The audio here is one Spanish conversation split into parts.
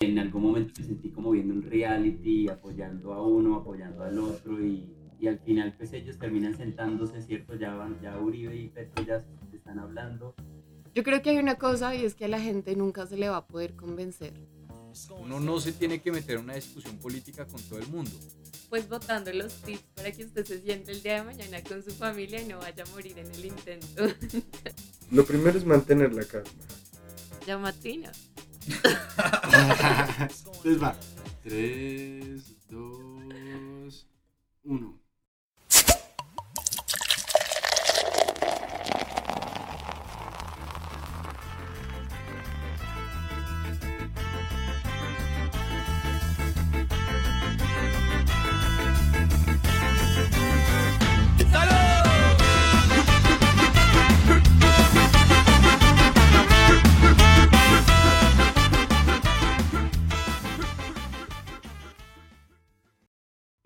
en algún momento me sentí como viendo un reality, apoyando a uno, apoyando al otro y, y al final pues ellos terminan sentándose, ¿cierto? Ya, van, ya Uribe y Petro ya están hablando. Yo creo que hay una cosa y es que a la gente nunca se le va a poder convencer. Uno no se tiene que meter en una discusión política con todo el mundo. Pues votando los tips para que usted se siente el día de mañana con su familia y no vaya a morir en el intento. Lo primero es mantener la calma. Llamatina. Entonces va. 3, 2, 1.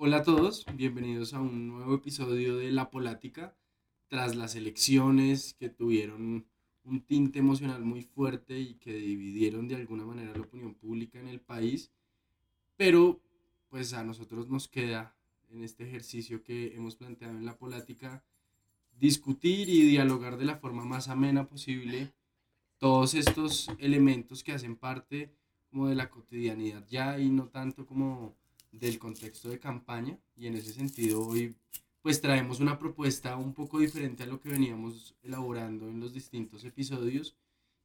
Hola a todos, bienvenidos a un nuevo episodio de La Polática. Tras las elecciones que tuvieron un tinte emocional muy fuerte y que dividieron de alguna manera la opinión pública en el país, pero pues a nosotros nos queda en este ejercicio que hemos planteado en La Polática discutir y dialogar de la forma más amena posible todos estos elementos que hacen parte como de la cotidianidad ya y no tanto como del contexto de campaña y en ese sentido hoy pues traemos una propuesta un poco diferente a lo que veníamos elaborando en los distintos episodios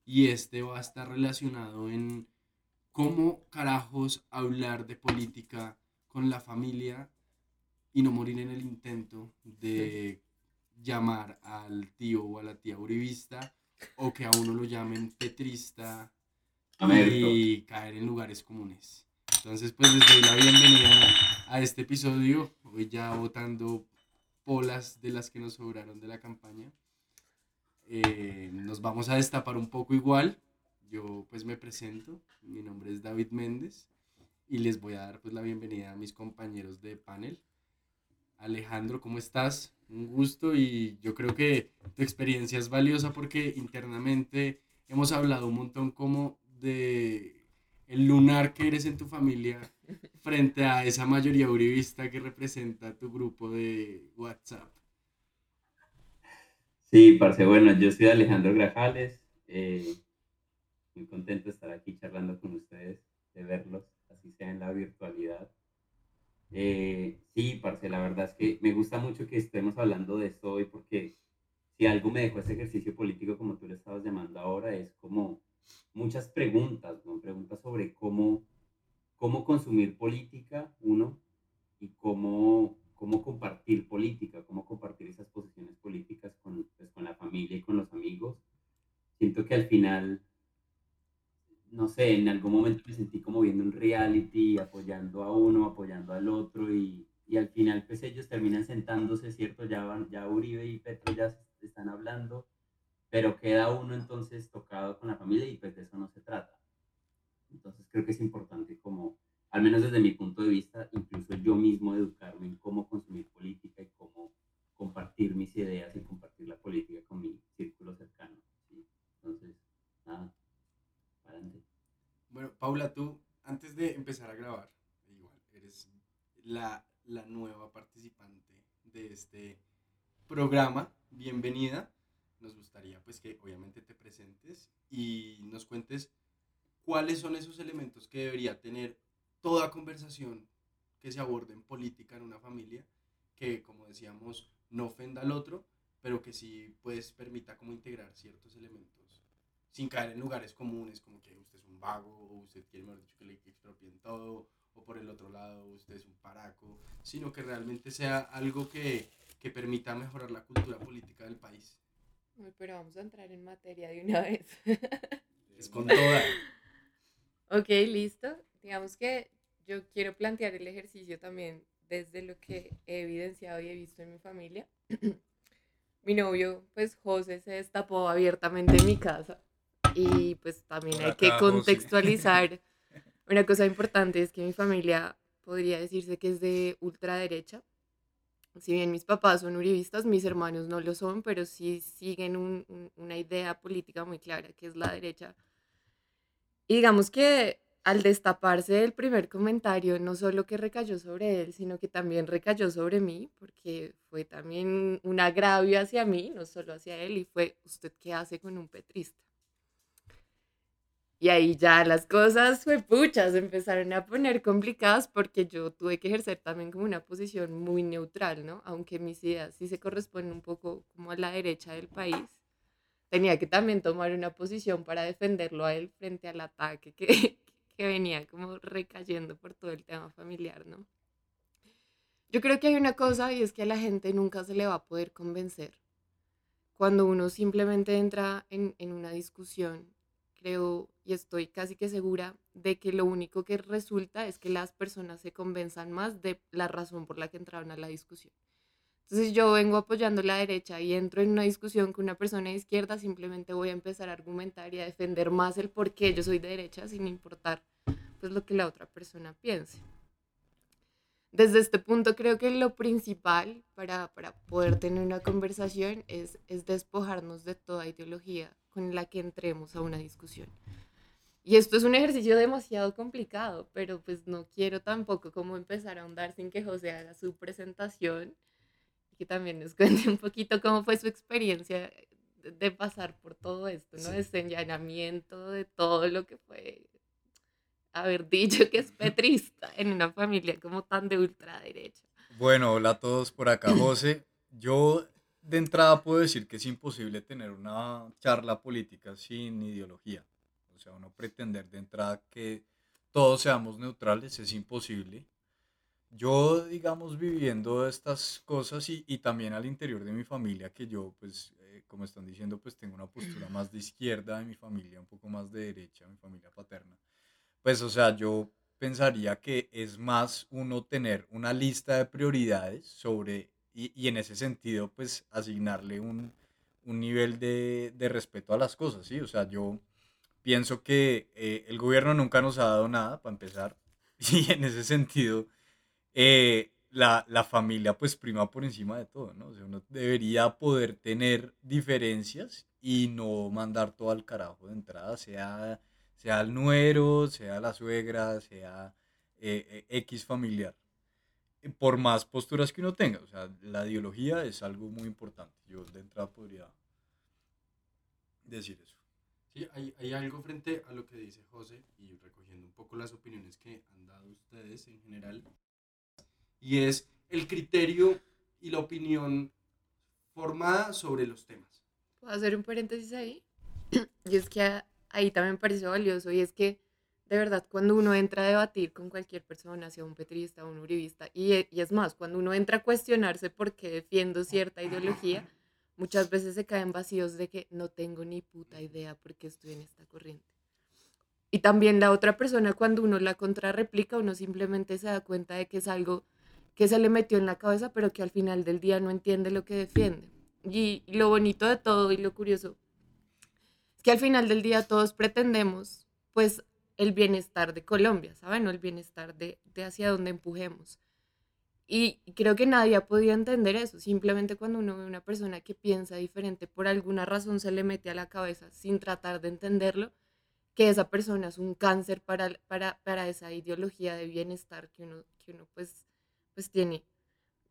y este va a estar relacionado en cómo carajos hablar de política con la familia y no morir en el intento de llamar al tío o a la tía uribista o que a uno lo llamen petrista y caer en lugares comunes. Entonces, pues les doy la bienvenida a este episodio. Hoy ya votando polas de las que nos sobraron de la campaña. Eh, nos vamos a destapar un poco igual. Yo pues me presento. Mi nombre es David Méndez y les voy a dar pues la bienvenida a mis compañeros de panel. Alejandro, ¿cómo estás? Un gusto y yo creo que tu experiencia es valiosa porque internamente hemos hablado un montón como de el lunar que eres en tu familia frente a esa mayoría uribista que representa tu grupo de WhatsApp. Sí, parce, bueno, yo soy Alejandro Grajales, eh, muy contento de estar aquí charlando con ustedes, de verlos, así sea en la virtualidad. Eh, sí, parce, la verdad es que me gusta mucho que estemos hablando de esto hoy porque si algo me dejó ese ejercicio político, como tú le estabas llamando ahora, es como muchas preguntas. Preguntas sobre cómo, cómo consumir política, uno, y cómo, cómo compartir política, cómo compartir esas posiciones políticas con, pues, con la familia y con los amigos. Siento que al final, no sé, en algún momento me sentí como viendo un reality, apoyando a uno, apoyando al otro, y, y al final pues ellos terminan sentándose, ¿cierto? Ya, van, ya Uribe y Petro ya están hablando pero queda uno entonces tocado con la familia y pues de eso no se trata. Entonces creo que es importante como, al menos desde mi punto de vista, incluso yo mismo educarme en cómo consumir política y cómo compartir mis ideas y compartir la política con mi círculo cercano. Entonces, nada, adelante. Bueno, Paula, tú, antes de empezar a grabar, igual, eres la, la nueva participante de este programa. Bienvenida nos gustaría pues que obviamente te presentes y nos cuentes cuáles son esos elementos que debería tener toda conversación que se aborde en política en una familia, que como decíamos no ofenda al otro, pero que sí pues permita como integrar ciertos elementos sin caer en lugares comunes como que usted es un vago o usted quiere mejor dicho que le expropien todo o por el otro lado usted es un paraco, sino que realmente sea algo que, que permita mejorar la cultura política del país pero vamos a entrar en materia de una vez. es con toda. ok, listo. Digamos que yo quiero plantear el ejercicio también desde lo que he evidenciado y he visto en mi familia. mi novio, pues José, se destapó abiertamente en mi casa. Y pues también hay que contextualizar. Una cosa importante es que mi familia podría decirse que es de ultraderecha si bien mis papás son uribistas, mis hermanos no lo son, pero sí siguen una idea política muy clara, que es la derecha. Y digamos que al destaparse el primer comentario, no solo que recayó sobre él, sino que también recayó sobre mí, porque fue también un agravio hacia mí, no solo hacia él, y fue, ¿usted qué hace con un petrista? Y ahí ya las cosas, fue puchas, empezaron a poner complicadas porque yo tuve que ejercer también como una posición muy neutral, ¿no? Aunque mis ideas sí se corresponden un poco como a la derecha del país, tenía que también tomar una posición para defenderlo a él frente al ataque que, que venía como recayendo por todo el tema familiar, ¿no? Yo creo que hay una cosa y es que a la gente nunca se le va a poder convencer. Cuando uno simplemente entra en, en una discusión creo y estoy casi que segura de que lo único que resulta es que las personas se convenzan más de la razón por la que entraron a la discusión. Entonces yo vengo apoyando la derecha y entro en una discusión con una persona de izquierda, simplemente voy a empezar a argumentar y a defender más el por qué yo soy de derecha sin importar pues lo que la otra persona piense. Desde este punto creo que lo principal para, para poder tener una conversación es, es despojarnos de toda ideología con la que entremos a una discusión. Y esto es un ejercicio demasiado complicado, pero pues no quiero tampoco como empezar a ahondar sin que José haga su presentación que también nos cuente un poquito cómo fue su experiencia de pasar por todo esto, ¿no? De este enllanamiento, de todo lo que fue haber dicho que es petrista en una familia como tan de ultraderecha. Bueno, hola a todos por acá, José. Yo de entrada puedo decir que es imposible tener una charla política sin ideología. O sea, uno pretender de entrada que todos seamos neutrales es imposible. Yo, digamos, viviendo estas cosas y, y también al interior de mi familia, que yo, pues, eh, como están diciendo, pues tengo una postura más de izquierda de mi familia, un poco más de derecha, mi familia paterna. Pues, o sea, yo pensaría que es más uno tener una lista de prioridades sobre y, en ese sentido, pues asignarle un, nivel de, respeto a las cosas, ¿sí? O sea, yo pienso que eh, el gobierno nunca nos ha dado nada, para empezar, y en ese sentido, eh, la, familia pues prima por encima de todo, ¿no? O sea, uno debería poder tener diferencias y no mandar todo al carajo de entrada, sea, sea el nuero, sea la suegra, sea eh, X familiar por más posturas que uno tenga. O sea, la ideología es algo muy importante. Yo de entrada podría decir eso. Sí, hay, hay, algo frente a lo que dice José y recogiendo un poco las opiniones que han dado ustedes en general. Y es el criterio y la opinión formada sobre los temas. ¿Puedo hacer un paréntesis ahí? y es que ahí también me parece valioso y es que de verdad, cuando uno entra a debatir con cualquier persona, sea un petrista o un uribista, y, e, y, es más, cuando uno entra a cuestionarse por qué defiendo cierta ideología, muchas veces se caen vacíos de que no tengo ni puta idea por qué estoy en esta corriente. Y también la otra persona, cuando uno la contrarreplica, uno simplemente se da cuenta de que es algo que se le metió en la cabeza, pero que al final del día no entiende lo que defiende. Y, lo bonito de todo y lo curioso es que al final del día todos pretendemos, pues, el bienestar de Colombia, ¿saben? O el bienestar de, hacia donde empujemos. Y creo que nadie ha podido entender eso. Simplemente cuando uno ve una persona que piensa diferente, por alguna razón se le mete a la cabeza sin tratar de entenderlo, que esa persona es un cáncer para, para, para esa ideología de bienestar que uno, que uno pues, pues tiene.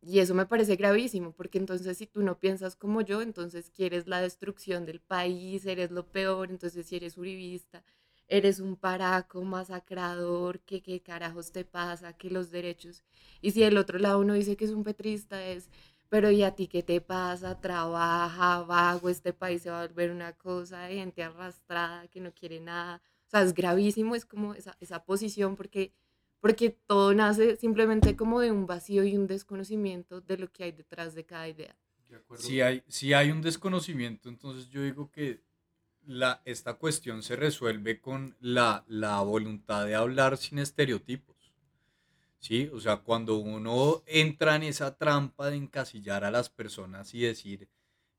Y eso me parece gravísimo, porque entonces si tú no piensas como yo, entonces quieres la destrucción del país, eres lo peor, entonces si eres uribista, eres un paraco, masacrador, que qué carajos te pasa, que los derechos. Y si el otro lado uno dice que es un petrista, es, pero ¿y a ti qué te pasa? Trabaja, vago, este país se va a volver una cosa de gente arrastrada que no quiere nada. O sea, es gravísimo, es como esa, esa posición porque, porque todo nace simplemente como de un vacío y un desconocimiento de lo que hay detrás de cada idea. si, hay, si hay un desconocimiento, entonces yo digo que la, esta cuestión se resuelve con la, la voluntad de hablar sin estereotipos. ¿Sí? O sea, cuando uno entra en esa trampa de encasillar a las personas y decir,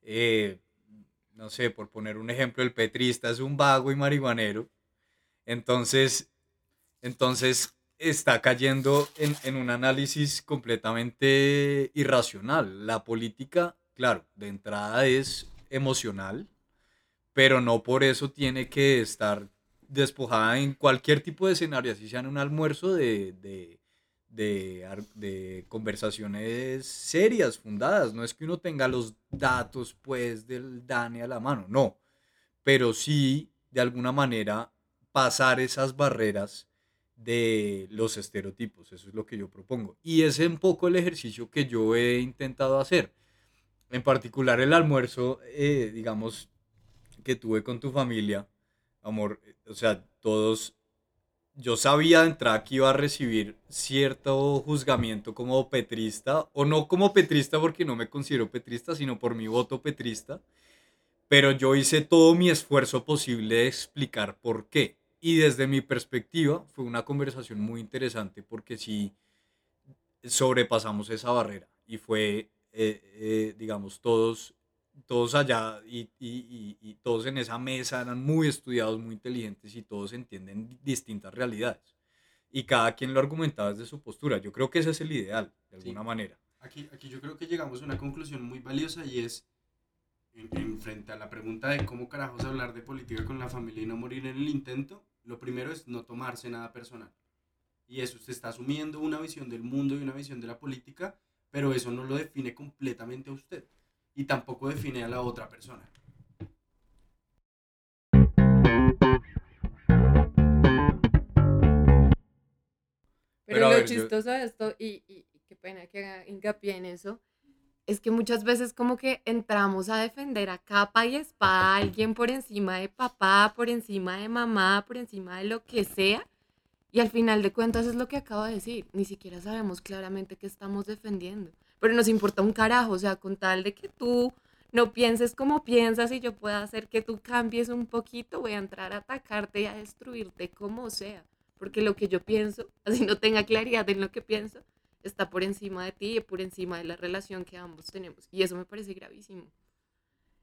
eh, no sé, por poner un ejemplo, el petrista es un vago y marihuanero, entonces, entonces está cayendo en, en un análisis completamente irracional. La política, claro, de entrada es emocional, pero no por eso tiene que estar despojada en cualquier tipo de escenario, así sea en un almuerzo de, de, de, de conversaciones serias, fundadas. No es que uno tenga los datos, pues, del DANE a la mano, no. Pero sí, de alguna manera, pasar esas barreras de los estereotipos. Eso es lo que yo propongo. Y es un poco el ejercicio que yo he intentado hacer. En particular el almuerzo, eh, digamos, que tuve con tu familia, amor, eh, o sea, todos, yo sabía de entrada que iba a recibir cierto juzgamiento como petrista, o no como petrista porque no me considero petrista, sino por mi voto petrista, pero yo hice todo mi esfuerzo posible de explicar por qué. Y desde mi perspectiva fue una conversación muy interesante porque sí sobrepasamos esa barrera y fue, eh, eh, digamos, todos, todos allá y, y- y- y todos en esa mesa eran muy estudiados, muy inteligentes y todos entienden distintas realidades. Y cada quien lo argumentaba desde su postura. Yo creo que ese es el ideal, de Sí. alguna manera. Aquí, aquí yo creo que llegamos a una conclusión muy valiosa y es, en, en frente a la pregunta de cómo carajos hablar de política con la familia y no morir en el intento, lo primero es no tomarse nada personal. Y eso, usted está asumiendo una visión del mundo y una visión de la política, pero eso no lo define completamente a usted. Y tampoco define a la otra persona. Pero, lo ver, chistoso de esto, y, y- y qué pena que haga hincapié en eso, es que muchas veces como que entramos a defender a capa y espada a alguien por encima de papá, por encima de mamá, por encima de lo que sea, y al final de cuentas es lo que acabo de decir, ni siquiera sabemos claramente qué estamos defendiendo, pero nos importa un carajo, o sea, con tal de que tú no pienses como piensas y yo pueda hacer que tú cambies un poquito, voy a entrar a atacarte y a destruirte como sea porque lo que yo pienso, así no tenga claridad en lo que pienso, está por encima de ti y por encima de la relación que ambos tenemos. Y eso me parece gravísimo.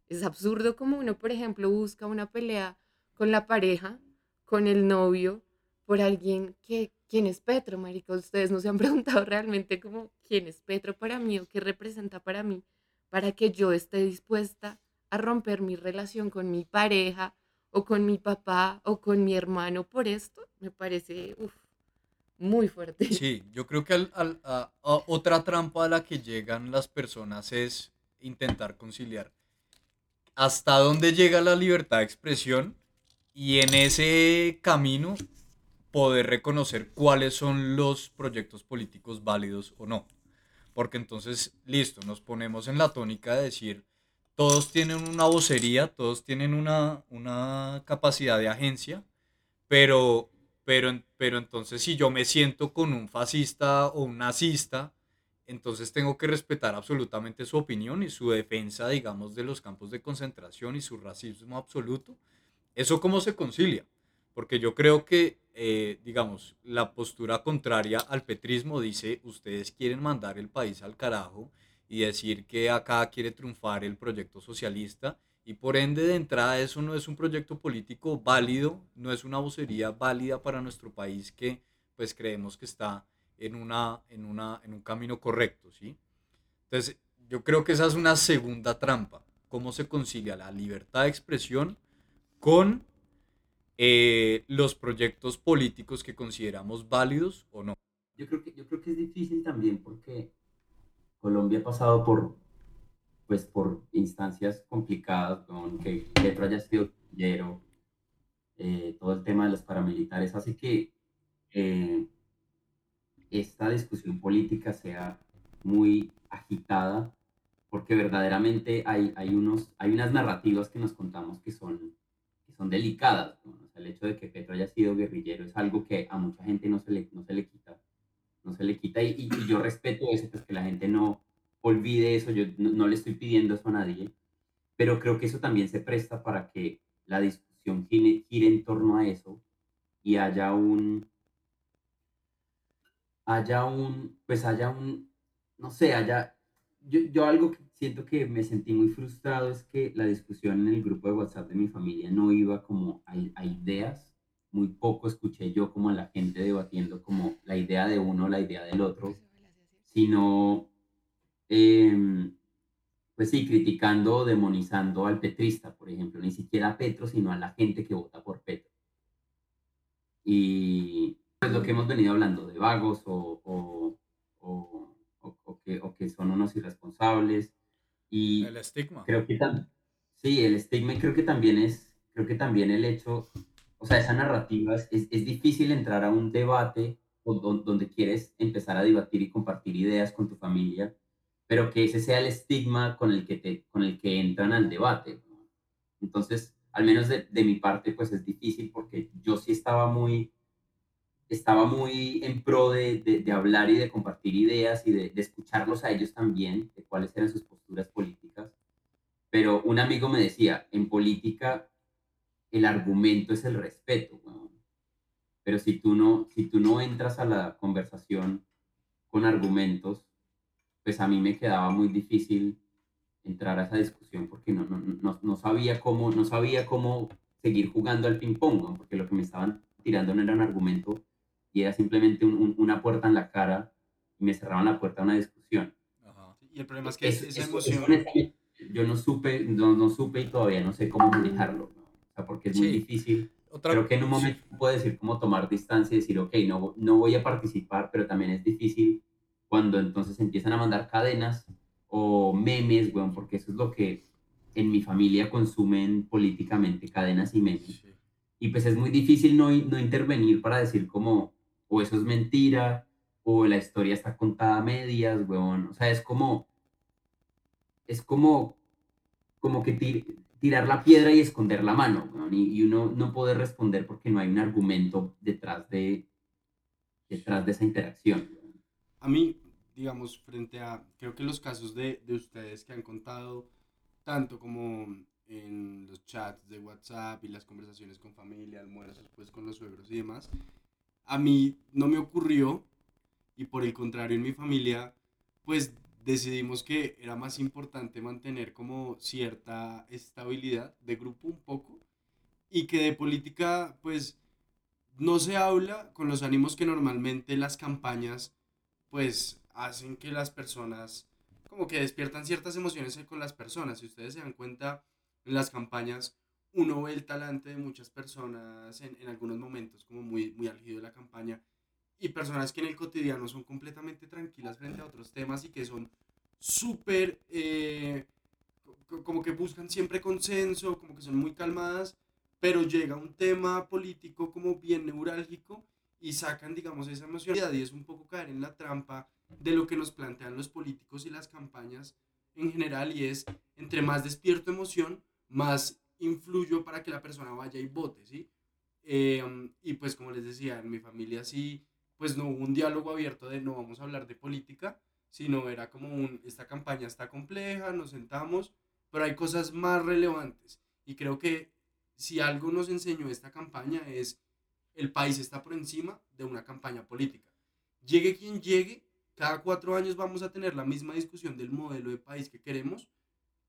Es absurdo como uno, por ejemplo, busca una pelea con la pareja, con el novio, por alguien que, ¿quién es Petro, marica? Ustedes no se han preguntado realmente como, ¿quién es Petro para mí o qué representa para mí? Para que yo esté dispuesta a romper mi relación con mi pareja, o con mi papá o con mi hermano por esto, me parece uf, muy fuerte. Sí, yo creo que al- al- a- a otra trampa a la que llegan las personas es intentar conciliar hasta dónde llega la libertad de expresión y en ese camino poder reconocer cuáles son los proyectos políticos válidos o no. Porque entonces, listo, nos ponemos en la tónica de decir, todos tienen una vocería, todos tienen una, una capacidad de agencia, pero, pero, pero entonces si yo me siento con un fascista o un nazista, entonces tengo que respetar absolutamente su opinión y su defensa, digamos, de los campos de concentración y su racismo absoluto. ¿Eso cómo se concilia? Porque yo creo que, eh, digamos, la postura contraria al petrismo dice, ustedes quieren mandar el país al carajo y decir que acá quiere triunfar el proyecto socialista y por ende de entrada eso no es un proyecto político válido, no es una vocería válida para nuestro país que pues creemos que está en, una, en, una, en un camino correcto, ¿sí? Entonces yo creo que esa es una segunda trampa, cómo se concilia la libertad de expresión con eh, los proyectos políticos que consideramos válidos o no. Yo creo que, yo creo que es difícil también porque Colombia ha pasado por, pues, por instancias complicadas, con que Petro haya sido guerrillero, eh, todo el tema de los paramilitares hace que eh, esta discusión política sea muy agitada porque verdaderamente hay, hay, unos, hay unas narrativas que nos contamos que son, que son delicadas. ¿no? O sea, el hecho de que Petro haya sido guerrillero es algo que a mucha gente no se le, no se le quita. No se le quita y, y- y yo respeto eso, pues que la gente no olvide eso, yo no, no le estoy pidiendo eso a nadie, pero creo que eso también se presta para que la discusión gire, gire en torno a eso y haya un, haya un, pues haya un, no sé, haya, yo, yo algo que siento que me sentí muy frustrado es que la discusión en el grupo de WhatsApp de mi familia no iba como a, a ideas, muy poco escuché yo como a la gente debatiendo como la idea de uno, la idea del otro, sino, em, pues sí, criticando o demonizando al petrista, por ejemplo, ni siquiera a Petro, sino a la gente que vota por Petro. y pues lo que hemos venido hablando de vagos o, o, o, o que, que, son unos irresponsables. Y el estigma. Creo que sí, el estigma y creo que también es, creo que también el hecho, o sea, esa narrativa es, es, difícil entrar a un debate donde quieres empezar a debatir y compartir ideas con tu familia, pero que ese sea el estigma con el que, te, con el que entran al debate. Entonces, al menos de, mi parte, pues es difícil porque yo sí estaba muy estaba muy en pro de, de, hablar y de compartir ideas y de, de, escucharlos a ellos también, de cuáles eran sus posturas políticas. Pero un amigo me decía, en política el argumento es el respeto. Pero si tú, no, si tú no entras a la conversación con argumentos, pues a mí me quedaba muy difícil entrar a esa discusión porque no, no, no, no sabía, cómo, no sabía cómo seguir jugando al ping-pong, porque lo que me estaban tirando no era un argumento y era simplemente una puerta en la cara y me cerraban la puerta a una discusión. Y el problema es que esa emoción... yo no supe, no, no, supe y todavía no sé cómo manejarlo, o sea, porque es muy difícil. Creo que en un momento puedo decir cómo tomar distancia y decir, ok, no, no voy a participar, pero también es difícil cuando entonces empiezan a mandar cadenas o memes, bueno, porque eso es lo que en mi familia consumen políticamente, cadenas y memes. Y pues es muy difícil no, no intervenir para decir como, o eso es mentira, o la historia está contada a medias, weón. O sea, es como, es como, como que tirar la piedra y esconder la mano, weón. Y, uno no puede responder porque no hay un argumento detrás de, detrás de esa interacción. A mí, digamos, frente a, creo que los casos de, de ustedes que han contado, tanto como en los chats de WhatsApp y las conversaciones con familia, almuerzos pues con los suegros y demás, a mí no me ocurrió y por el contrario en mi familia, pues decidimos que era más importante mantener como cierta estabilidad de grupo un poco y que de política pues no se habla con los ánimos que normalmente las campañas pues hacen que las personas como que despiertan ciertas emociones con las personas. Si ustedes se dan cuenta en las campañas uno ve el talante de muchas personas en, en algunos momentos como muy, muy álgido de la campaña y personas que en el cotidiano son completamente tranquilas frente a otros temas y que son súper, eh, como que buscan siempre consenso, como que son muy calmadas, pero llega un tema político como bien neurálgico y sacan, digamos, esa emocionalidad y es un poco caer en la trampa de lo que nos plantean los políticos y las campañas en general y es, entre más despierto emoción, más influyo para que la persona vaya y vote, ¿sí? Em, y pues como les decía, en mi familia sí, pues no hubo un diálogo abierto de no vamos a hablar de política, sino era como un, esta campaña está compleja, nos sentamos, pero hay cosas más relevantes. Y creo que si algo nos enseñó esta campaña es el país está por encima de una campaña política. Llegue quien llegue, cada cuatro años vamos a tener la misma discusión del modelo de país que queremos,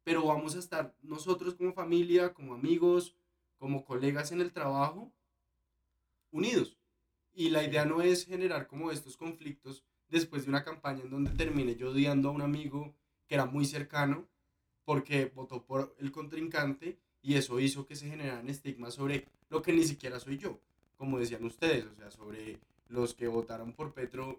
pero vamos a estar nosotros como familia, como amigos, como colegas en el trabajo, unidos. Y la idea no es generar como estos conflictos después de una campaña en donde termine yo odiando a un amigo que era muy cercano porque votó por el contrincante y eso hizo que se generaran estigmas sobre lo que ni siquiera soy yo, como decían ustedes, o sea, sobre los que votaron por Petro,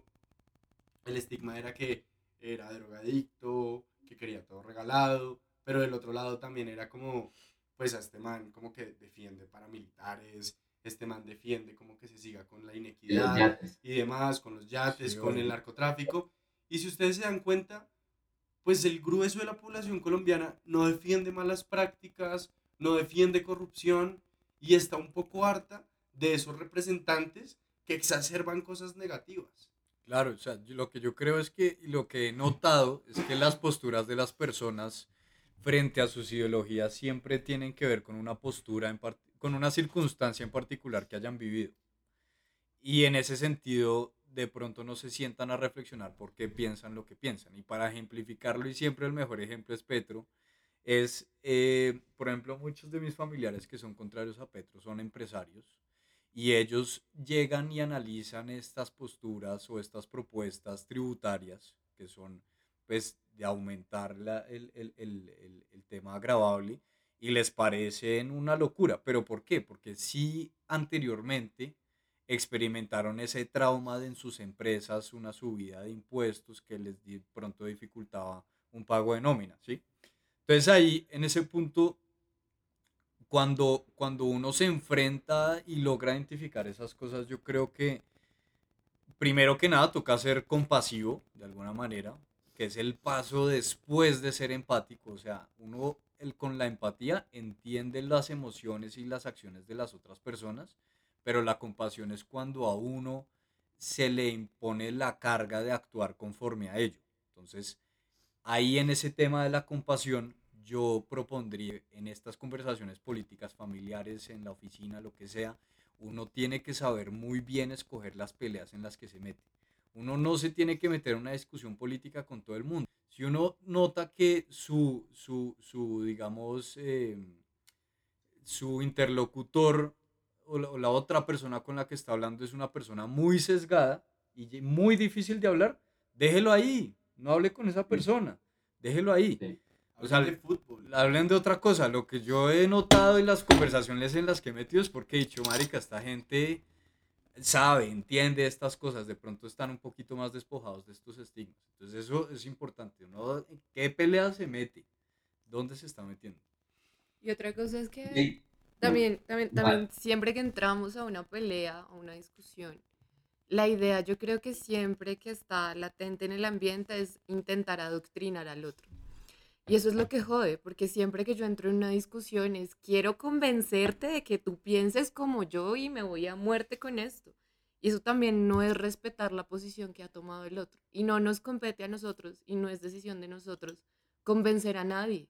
el estigma era que era drogadicto, que quería todo regalado, pero del otro lado también era como, pues a este man como que defiende paramilitares, este man defiende como que se siga con la inequidad y demás, con los yates, con el narcotráfico. Y si ustedes se dan cuenta, pues el grueso de la población colombiana no defiende malas prácticas, no defiende corrupción y está un poco harta de esos representantes que exacerban cosas negativas. Claro, o sea, lo que yo creo es que lo que he notado es que las posturas de las personas frente a sus ideologías siempre tienen que ver con una postura, con una circunstancia en particular que hayan vivido. Y en ese sentido, de pronto no se sientan a reflexionar por qué piensan lo que piensan. Y para ejemplificarlo, y siempre el mejor ejemplo es Petro, es, eh, por ejemplo, muchos de mis familiares que son contrarios a Petro son empresarios y ellos llegan y analizan estas posturas o estas propuestas tributarias que son pues de aumentar la, el, el, el, el, tema agravable y les parecen una locura. ¿Pero por qué? Porque sí anteriormente experimentaron ese trauma de en sus empresas, una subida de impuestos que les pronto dificultaba un pago de nómina, ¿sí? Entonces ahí, en ese punto, cuando, cuando uno se enfrenta y logra identificar esas cosas, yo creo que primero que nada toca ser compasivo de alguna manera, que es el paso después de ser empático. O sea, uno el, con la empatía entiende las emociones y las acciones de las otras personas, pero la compasión es cuando a uno se le impone la carga de actuar conforme a ello. Entonces, ahí en ese tema de la compasión, yo propondría en estas conversaciones políticas, familiares, en la oficina, lo que sea, uno tiene que saber muy bien escoger las peleas en las que se mete. Uno no se tiene que meter en una discusión política con todo el mundo. Si uno nota que su, su, su digamos, eh, su interlocutor o la, o la otra persona con la que está hablando es una persona muy sesgada y muy difícil de hablar, déjelo ahí, no hable con esa persona, déjelo ahí. Sí. O sea, Hablan de fútbol. Hablen de otra cosa. Lo que yo he notado en las conversaciones en las que he metido es porque he dicho, marica, esta gente sabe, entiende estas cosas. De pronto están un poquito más despojados de estos estigmas. Entonces eso es importante. ¿no? ¿En ¿Qué pelea se mete? ¿Dónde se está metiendo? Y otra cosa es que Sí. también, también, Vale. también siempre que entramos a una pelea, a una discusión, la idea yo creo que siempre que está latente en el ambiente es intentar adoctrinar al otro. Y eso es lo que jode, porque siempre que yo entro en una discusión es quiero convencerte de que tú pienses como yo y me voy a muerte con esto. Y eso también no es respetar la posición que ha tomado el otro. Y no nos compete a nosotros y no es decisión de nosotros convencer a nadie.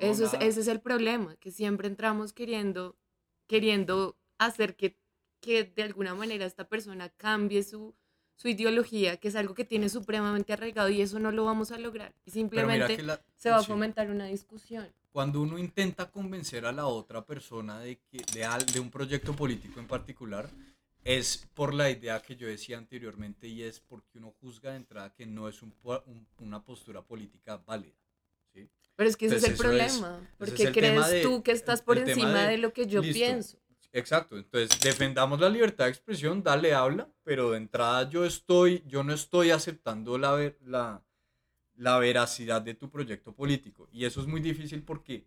No, Eso es, ese es el problema, que siempre entramos queriendo, queriendo hacer que, que de alguna manera esta persona cambie su, su ideología, que es algo que tiene supremamente arraigado y eso no lo vamos a lograr. Y simplemente la- se va a fomentar una discusión. cuando uno intenta convencer a la otra persona de, que, de, de un proyecto político en particular, es por la idea que yo decía anteriormente y es porque uno juzga de entrada que no es un una postura política válida. ¿sí? Pero es que ese es el problema, es porque crees de- tú que estás por encima de, de- lo que yo listo. pienso. Exacto, entonces defendamos la libertad de expresión, dale, habla, pero de entrada yo estoy, yo no estoy aceptando la, la, la veracidad de tu proyecto político. Y eso es muy difícil porque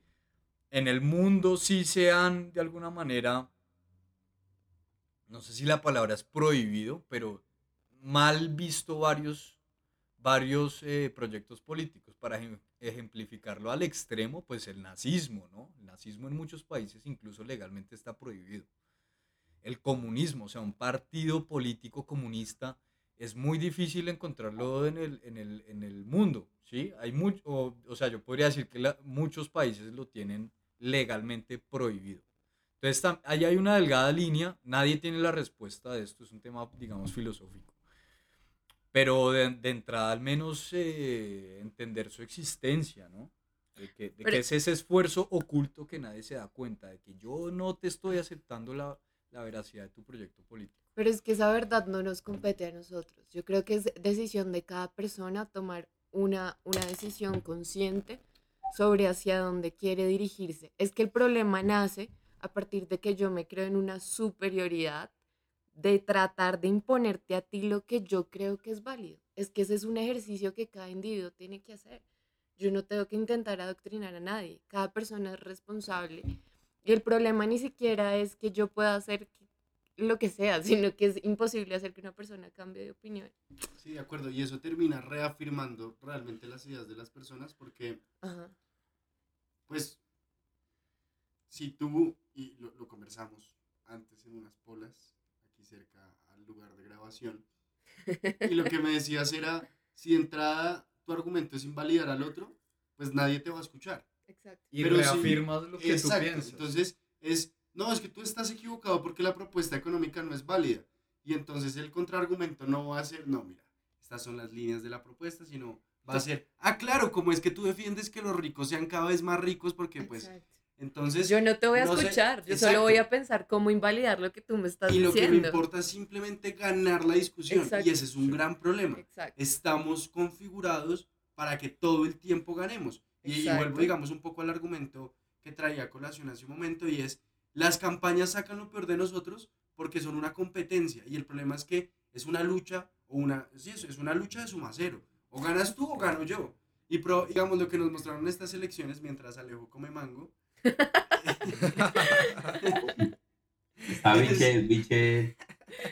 en el mundo sí se han, de alguna manera, no sé si la palabra es prohibido, pero mal visto varios, varios eh, proyectos políticos. Para ejemplificarlo al extremo, pues el nazismo, ¿no? El nazismo en muchos países incluso legalmente está prohibido. El comunismo, o sea, un partido político comunista es muy difícil encontrarlo en el, en el, en el mundo, ¿sí? Hay mucho, o, sea, yo podría decir que muchos países lo tienen legalmente prohibido. Entonces, ahí hay una delgada línea, nadie tiene la respuesta de esto, es un tema, digamos, filosófico. Pero de, de entrada, al menos eh, entender su existencia, ¿no? De que, de Pero- que es ese esfuerzo oculto que nadie se da cuenta, de que yo no te estoy aceptando la, la veracidad de tu proyecto político. Pero es que esa verdad no nos compete a nosotros. Yo creo que es decisión de cada persona tomar una, una decisión consciente sobre hacia dónde quiere dirigirse. Es que el problema nace a partir de que yo me creo en una superioridad de tratar de imponerte a ti lo que yo creo que es válido. Es que ese es un ejercicio que cada individuo tiene que hacer. Yo no tengo que intentar adoctrinar a nadie. Cada persona es responsable. Y el problema ni siquiera es que yo pueda hacer lo que sea, sino que es imposible hacer que una persona cambie de opinión. Sí, de acuerdo. Y eso termina reafirmando realmente las ideas de las personas porque, Ajá. pues, si tú, y lo, lo conversamos antes en unas polas, cerca al lugar de grabación, y lo que me decías era, si de entrada tu argumento es invalidar al otro, pues nadie te va a escuchar. Exacto. Y Pero reafirmas lo que Exacto. tú piensas. Entonces, es, no, es que tú estás equivocado porque la propuesta económica no es válida. Y entonces el contraargumento no va a ser, no, mira, estas son las líneas de la propuesta, sino va a ser, ah, claro, como es que tú defiendes que los ricos sean cada vez más ricos porque pues, Exacto. Entonces, Yo no te voy a no sé, escuchar, yo exacto. solo voy a pensar cómo invalidar lo que tú me estás y lo que me diciendo. importa es simplemente ganar la discusión. Exacto. Y ese es un gran problema. Exacto. Estamos configurados para que todo el tiempo ganemos. Y, y vuelvo, digamos, un poco al argumento que traía a colación hace un momento y es, las campañas sacan lo peor de nosotros porque son una competencia y el problema es que es una lucha o una, sí, es una lucha de suma cero. O ganas tú o gano yo. Y pro, digamos lo que nos mostraron estas elecciones mientras Alejo come mango. Está biche, biche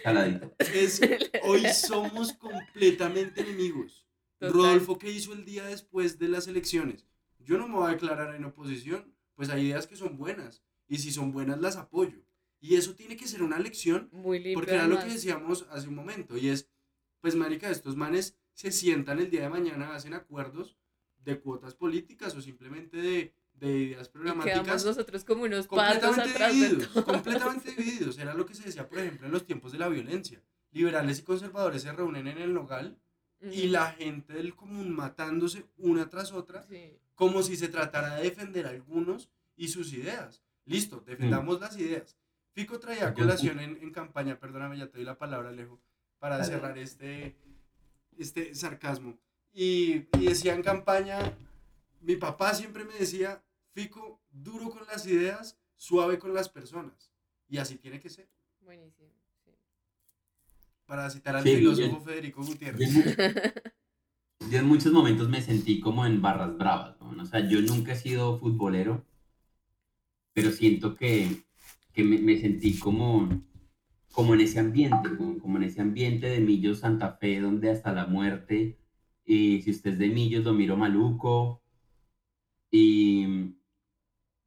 caladito. Es, hoy somos completamente enemigos. Total. Rodolfo, ¿qué hizo el día después de las elecciones? Yo no me voy a declarar en oposición, pues hay ideas que son buenas, y si son buenas las apoyo. Y eso tiene que ser una lección, Muy limpio. porque era lo que decíamos hace un momento, y es, pues marica, estos manes se sientan el día de mañana, hacen acuerdos de cuotas políticas o simplemente de, de ideas Y quedamos programáticas nosotros como unos patos completamente atrás de divididos, todo. completamente divididos. Era lo que se decía, por ejemplo, en los tiempos de la violencia. Liberales y conservadores se reúnen en el nogal y Ujú. la gente del común matándose una tras otra, Sí. como si se tratara de defender a algunos y sus ideas. Listo, defendamos las ideas. Fico traía colación en, en campaña, perdóname, ya te doy la palabra, Alejo, para Dale. cerrar este, este sarcasmo. Y, y decía en campaña, mi papá siempre me decía, Fico, duro con las ideas, suave con las personas. Y así tiene que ser. Buenísimo. sí. Para citar al Sí, filósofo. Federico Yo Gutiérrez. en, mu- yo en muchos momentos me sentí como en barras bravas, ¿no? O sea, yo nunca he sido futbolero, pero siento que, que me, me sentí como, como en ese ambiente, como, como en ese ambiente de Millos Santa Fe, donde hasta la muerte, y si usted es de Millos, lo miro maluco, y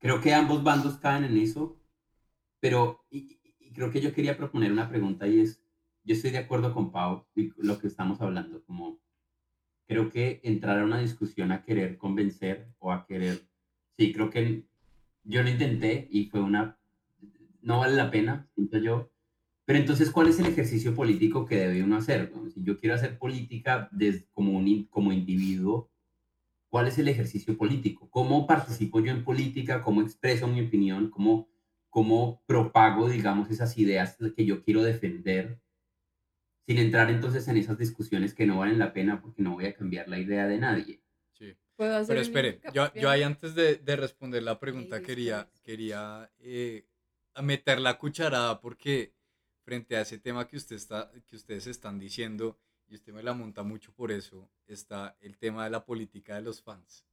creo que ambos bandos caen en eso, pero y, y- creo que yo quería proponer una pregunta y es, yo estoy de acuerdo con Pau y lo que estamos hablando, como creo que entrar a una discusión a querer convencer o a querer, sí, creo que yo lo intenté y fue una, no vale la pena, siento yo, pero entonces, ¿cuál es el ejercicio político que debe uno hacer? Si yo quiero hacer política des- como, un, como individuo, ¿cuál es el ejercicio político? ¿Cómo participo yo en política? ¿Cómo expreso mi opinión? ¿Cómo, cómo propago, digamos, esas ideas que yo quiero defender? Sin entrar entonces en esas discusiones que no valen la pena porque no voy a cambiar la idea de nadie. Sí. ¿Puedo hacer Pero espere, yo, yo ahí antes de, de responder la pregunta Ladies quería, quería eh, meter la cucharada porque frente a ese tema que, usted está, que ustedes están diciendo, y usted me la monta mucho por eso, está el tema de la política de los fans,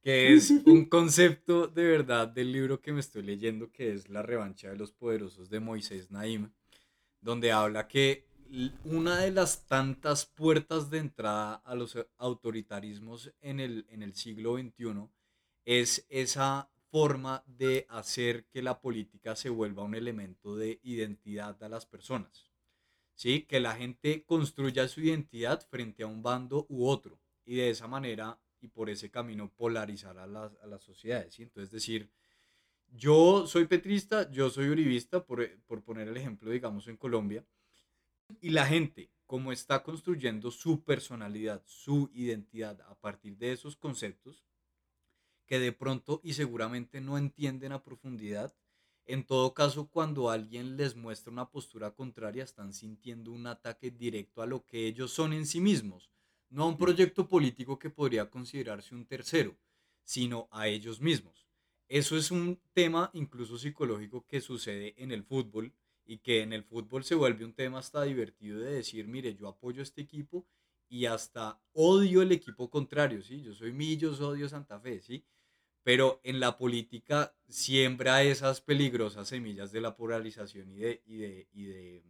que es un concepto de verdad del libro que me estoy leyendo, que es La revancha de los poderosos de Moisés Naim, donde habla que una de las tantas puertas de entrada a los autoritarismos en el, en el siglo XXI es esa forma de hacer que la política se vuelva un elemento de identidad a las personas. ¿Sí? Que la gente construya su identidad frente a un bando u otro y de esa manera y por ese camino polarizar a las, a las sociedades. ¿sí? Entonces decir, yo soy petrista, yo soy uribista, por, eh, por poner el ejemplo, digamos, en Colombia, y la gente, como está construyendo su personalidad, su identidad a partir de esos conceptos, que de pronto y seguramente no entienden a profundidad, en todo caso, cuando alguien les muestra una postura contraria, están sintiendo un ataque directo a lo que ellos son en sí mismos, no a un proyecto político que podría considerarse un tercero, sino a ellos mismos. Eso es un tema incluso psicológico que sucede en el fútbol y que en el fútbol se vuelve un tema hasta divertido de decir, mire, yo apoyo este equipo y hasta odio el equipo contrario, ¿sí? Yo soy Millos, odio Santa Fe, ¿sí? Pero en la política siembra esas peligrosas semillas de la polarización y de, y de, y de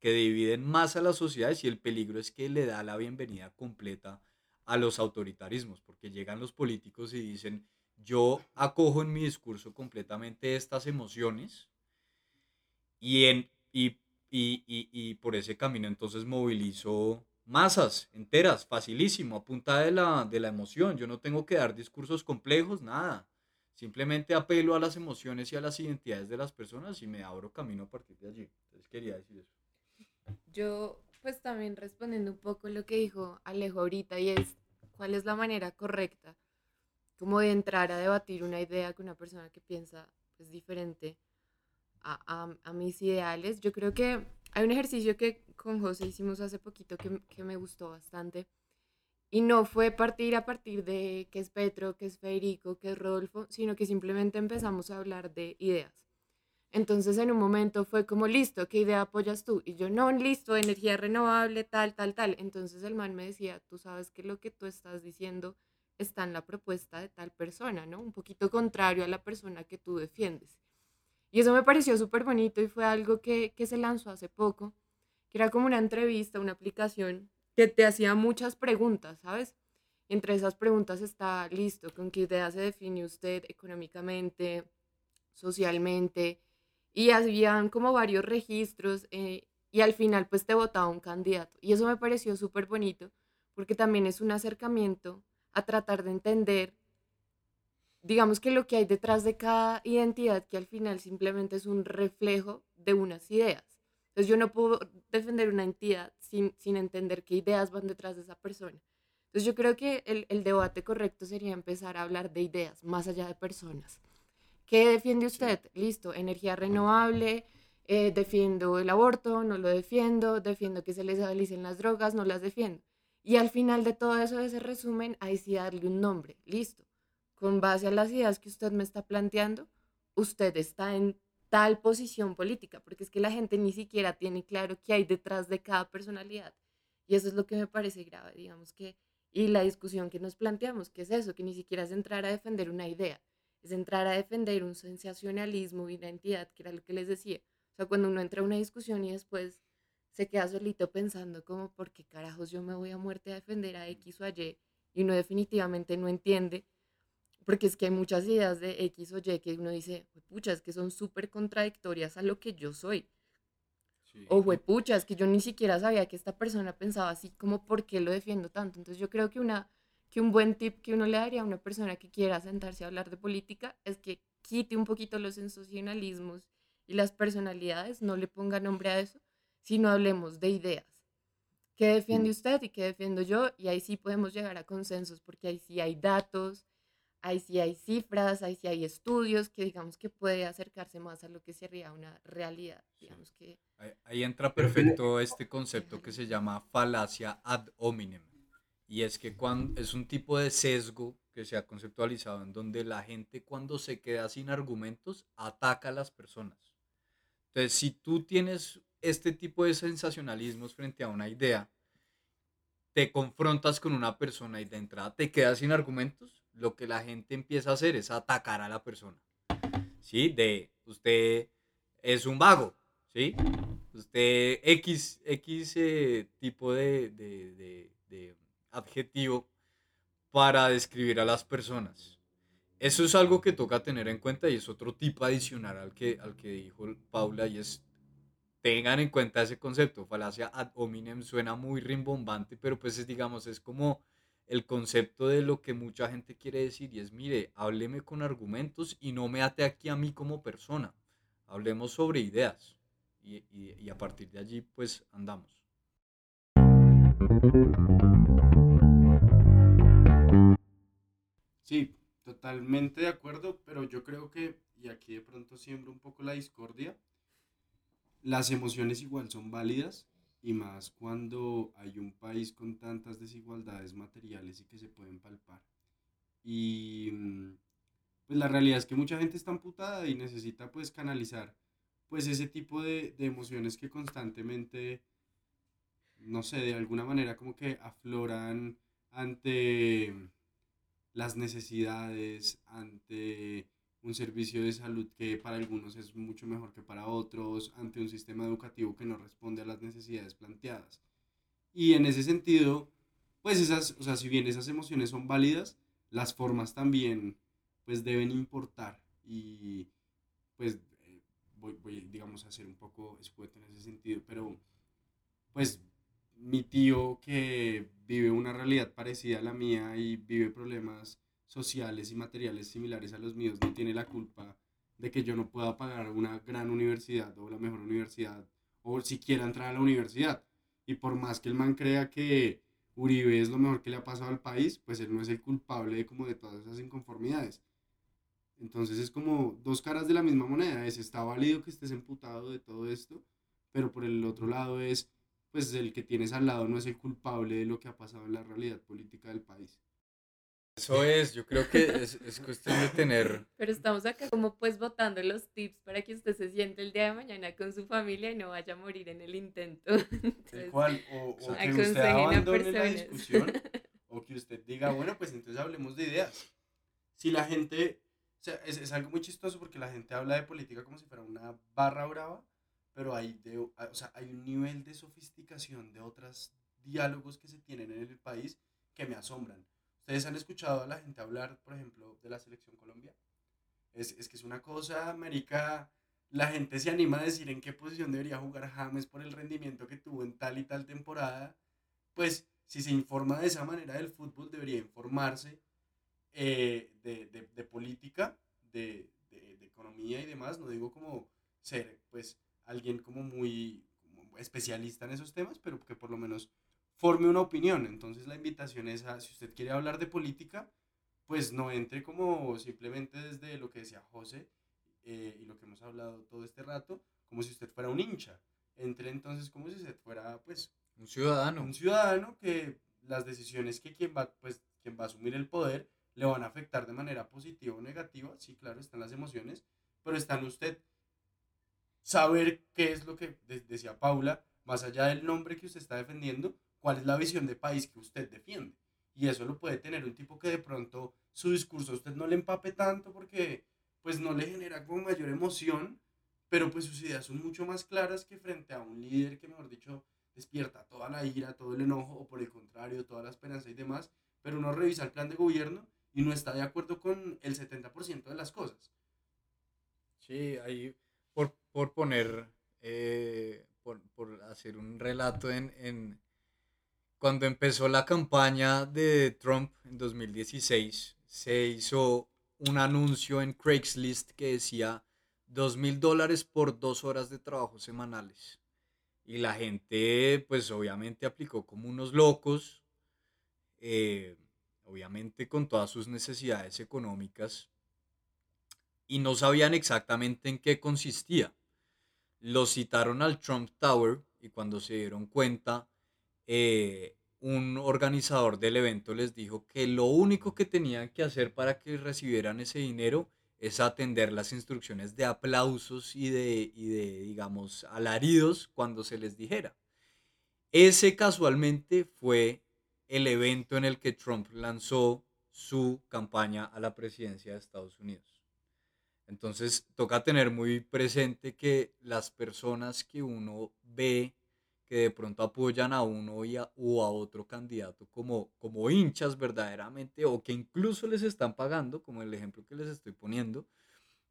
que dividen más a las sociedades y el peligro es que le da la bienvenida completa a los autoritarismos, porque llegan los políticos y dicen, yo acojo en mi discurso completamente estas emociones y, en, y, y, y, y por ese camino entonces movilizo masas enteras, facilísimo, a punta de la, de la emoción. Yo no tengo que dar discursos complejos, nada. Simplemente apelo a las emociones y a las identidades de las personas y me abro camino a partir de allí. Entonces quería decir eso. Yo, pues también respondiendo un poco lo que dijo Alejo ahorita, y es cuál es la manera correcta como de entrar a debatir una idea con una persona que piensa pues diferente a, a- a mis ideales. Yo creo que hay un ejercicio que con José hicimos hace poquito que, que me gustó bastante. Y no fue partir a partir de qué es Petro, qué es Federico, qué es Rodolfo, sino que simplemente empezamos a hablar de ideas. Entonces en un momento fue como, listo, ¿qué idea apoyas tú? Y yo, no, listo, energía renovable, tal, tal, tal. Entonces el man me decía, tú sabes que lo que tú estás diciendo está en la propuesta de tal persona, ¿no? Un poquito contrario a la persona que tú defiendes. Y eso me pareció súper bonito y fue algo que, que se lanzó hace poco, que era como una entrevista, una aplicación que te hacía muchas preguntas, ¿sabes? Entre esas preguntas está, listo, ¿con qué idea se define usted económicamente, socialmente? Y habían como varios registros eh, y al final pues te votaba un candidato. Y eso me pareció súper bonito porque también es un acercamiento a tratar de entender, digamos que lo que hay detrás de cada identidad que al final simplemente es un reflejo de unas ideas. Entonces yo no puedo defender una entidad sin, sin entender qué ideas van detrás de esa persona. Entonces yo creo que el, el debate correcto sería empezar a hablar de ideas más allá de personas. ¿Qué defiende usted? Listo, energía renovable, eh, defiendo el aborto, no lo defiendo, defiendo que se legalicen las drogas, no las defiendo. Y al final de todo eso, de ese resumen, ahí sí darle un nombre. Listo. Con base a las ideas que usted me está planteando, usted está en tal posición política, porque es que la gente ni siquiera tiene claro qué hay detrás de cada personalidad. Y eso es lo que me parece grave, digamos que y la discusión que nos planteamos, que es eso, que ni siquiera es entrar a defender una idea, es entrar a defender un sensacionalismo una entidad, que era lo que les decía. O sea, cuando uno entra a una discusión y después se queda solito pensando como, ¿por qué carajos yo me voy a muerte a defender a X o a Y? Y uno definitivamente no entiende, porque es que hay muchas ideas de X o Y que uno dice, pucha, es que son súper contradictorias a lo que yo soy. O pucha, es que yo ni siquiera sabía que esta persona pensaba así, como por qué lo defiendo tanto. Entonces yo creo que, una, que un buen tip que uno le daría a una persona que quiera sentarse a hablar de política es que quite un poquito los sensacionalismos y las personalidades, no le ponga nombre a eso, sino hablemos de ideas. ¿Qué defiende usted y qué defiendo yo? Y ahí sí podemos llegar a consensos, porque ahí sí hay datos, ahí sí hay cifras, ahí sí hay estudios que digamos que puede acercarse más a lo que sería una realidad. Digamos que... Ahí, entra perfecto este concepto que se llama falacia ad hominem. Y es que cuando, es un tipo de sesgo que se ha conceptualizado en donde la gente cuando se queda sin argumentos ataca a las personas. Entonces, si tú tienes este tipo de sensacionalismos frente a una idea, te confrontas con una persona y de entrada te quedas sin argumentos, lo que la gente empieza a hacer es atacar a la persona. ¿Sí? De usted es un vago, ¿sí? Usted X, X eh, tipo de, de, de, adjetivo para describir a las personas. Eso es algo que toca tener en cuenta y es otro tipo adicional al que, al que dijo Paula y es tengan en cuenta ese concepto. Falacia ad hominem suena muy rimbombante, pero pues es, digamos, es como el concepto de lo que mucha gente quiere decir y es, mire, hábleme con argumentos y no me ate aquí a mí como persona. Hablemos sobre ideas y, y a partir de allí pues andamos. Sí, totalmente de acuerdo, pero yo creo que, y aquí de pronto siembro un poco la discordia, las emociones igual son válidas y más cuando hay un país con tantas desigualdades materiales y que se pueden palpar. Y mm, pues la realidad es que mucha gente está amputada y necesita pues canalizar pues ese tipo de, de emociones que constantemente, no sé, de alguna manera como que afloran ante las necesidades, ante un servicio de salud que para algunos es mucho mejor que para otros, ante un sistema educativo que no responde a las necesidades planteadas. Y en ese sentido, pues esas, o sea, si bien esas emociones son válidas, las formas también pues deben importar y pues eh, voy, voy, digamos, a ser un poco escueto en ese sentido, pero pues mi tío que vive una realidad parecida a la mía y vive problemas sociales y materiales similares a los míos no tiene la culpa de que yo no pueda pagar una gran universidad o la mejor universidad o siquiera entrar a la universidad. Y por más que el man crea que Uribe es lo mejor que le ha pasado al país, pues él no es el culpable de como de todas esas inconformidades. Entonces es como dos caras de la misma moneda. Es, está válido que estés emputado de todo esto, pero por el otro lado es, pues el que tienes al lado no es el culpable de lo que ha pasado en la realidad política del país Eso es, yo creo que es, es cuestión de tener... Pero estamos acá como pues votando los tips para que usted se siente el día de mañana con su familia y no vaya a morir en el intento. Tal cual, o, o que usted abandone la discusión, o que usted diga, bueno, pues entonces hablemos de ideas. Si la gente, o sea, es, es algo muy chistoso porque la gente habla de política como si fuera una barra brava, pero hay, de, o sea, hay un nivel de sofisticación de otros diálogos que se tienen en el país que me asombran. ¿Ustedes han escuchado a la gente hablar, por ejemplo, de la selección Colombia? Es, es que es una cosa, América, la gente se anima a decir en qué posición debería jugar James por el rendimiento que tuvo en tal y tal temporada. Pues si se informa de esa manera del fútbol, debería informarse eh, de, de, política, de, de, economía y demás. No digo como ser, pues, alguien como muy especialista en esos temas, pero que por lo menos forme una opinión. Entonces la invitación es a, si usted quiere hablar de política, pues no entre como simplemente desde lo que decía José eh, y lo que hemos hablado todo este rato, como si usted fuera un hincha. Entre entonces como si usted fuera pues Un ciudadano. un ciudadano que las decisiones que quien va, pues, quien va a asumir el poder le van a afectar de manera positiva o negativa. Sí, claro, están las emociones, pero está en usted saber qué es lo que de- decía Paula, más allá del nombre que usted está defendiendo, cuál es la visión de país que usted defiende. Y eso lo puede tener un tipo que de pronto su discurso a usted no le empape tanto porque pues no le genera como mayor emoción, pero pues sus ideas son mucho más claras que frente a un líder que, mejor dicho, despierta toda la ira, todo el enojo, o por el contrario, toda la esperanza y demás, pero uno revisa el plan de gobierno y no está de acuerdo con el 70% de las cosas. Sí, ahí por, por poner, eh, por, por hacer un relato en, en cuando empezó la campaña de Trump en 2016, se hizo un anuncio en Craigslist que decía dos mil dólares por dos horas de trabajo semanales. Y la gente, pues obviamente aplicó como unos locos, eh, obviamente con todas sus necesidades económicas y no sabían exactamente en qué consistía. Lo citaron al Trump Tower y cuando se dieron cuenta, eh, un organizador del evento les dijo que lo único que tenían que hacer para que recibieran ese dinero es atender las instrucciones de aplausos y de, y de digamos, alaridos cuando se les dijera. Ese casualmente fue el evento en el que Trump lanzó su campaña a la presidencia de Estados Unidos. Entonces toca tener muy presente que las personas que uno ve que de pronto apoyan a uno y a, o a otro candidato como, como hinchas verdaderamente o que incluso les están pagando, como el ejemplo que les estoy poniendo,